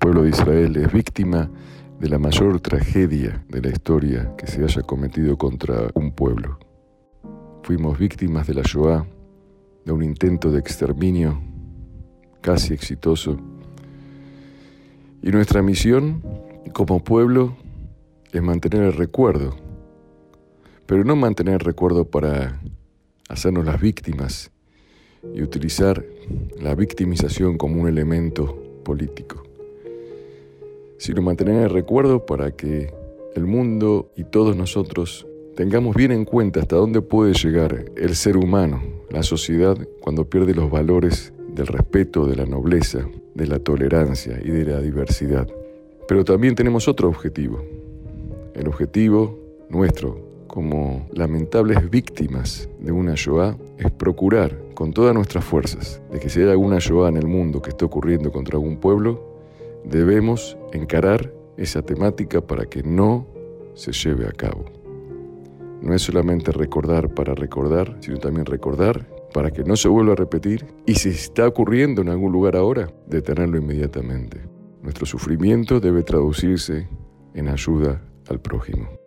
pueblo de Israel es víctima de la mayor tragedia de la historia que se haya cometido contra un pueblo. Fuimos víctimas de la Shoah, de un intento de exterminio casi exitoso. Y nuestra misión como pueblo es mantener el recuerdo, pero no mantener el recuerdo para hacernos las víctimas y utilizar la victimización como un elemento político, sino mantener el recuerdo para que el mundo y todos nosotros tengamos bien en cuenta hasta dónde puede llegar el ser humano, la sociedad, cuando pierde los valores del respeto, de la nobleza, de la tolerancia y de la diversidad. Pero también tenemos otro objetivo. El objetivo nuestro como lamentables víctimas de una Shoah es procurar con todas nuestras fuerzas de que si hay alguna Shoah en el mundo que esté ocurriendo contra algún pueblo, debemos encarar esa temática para que no se lleve a cabo. No es solamente recordar para recordar, sino también recordar para que no se vuelva a repetir y si está ocurriendo en algún lugar ahora, detenerlo inmediatamente. Nuestro sufrimiento debe traducirse en ayuda al prójimo.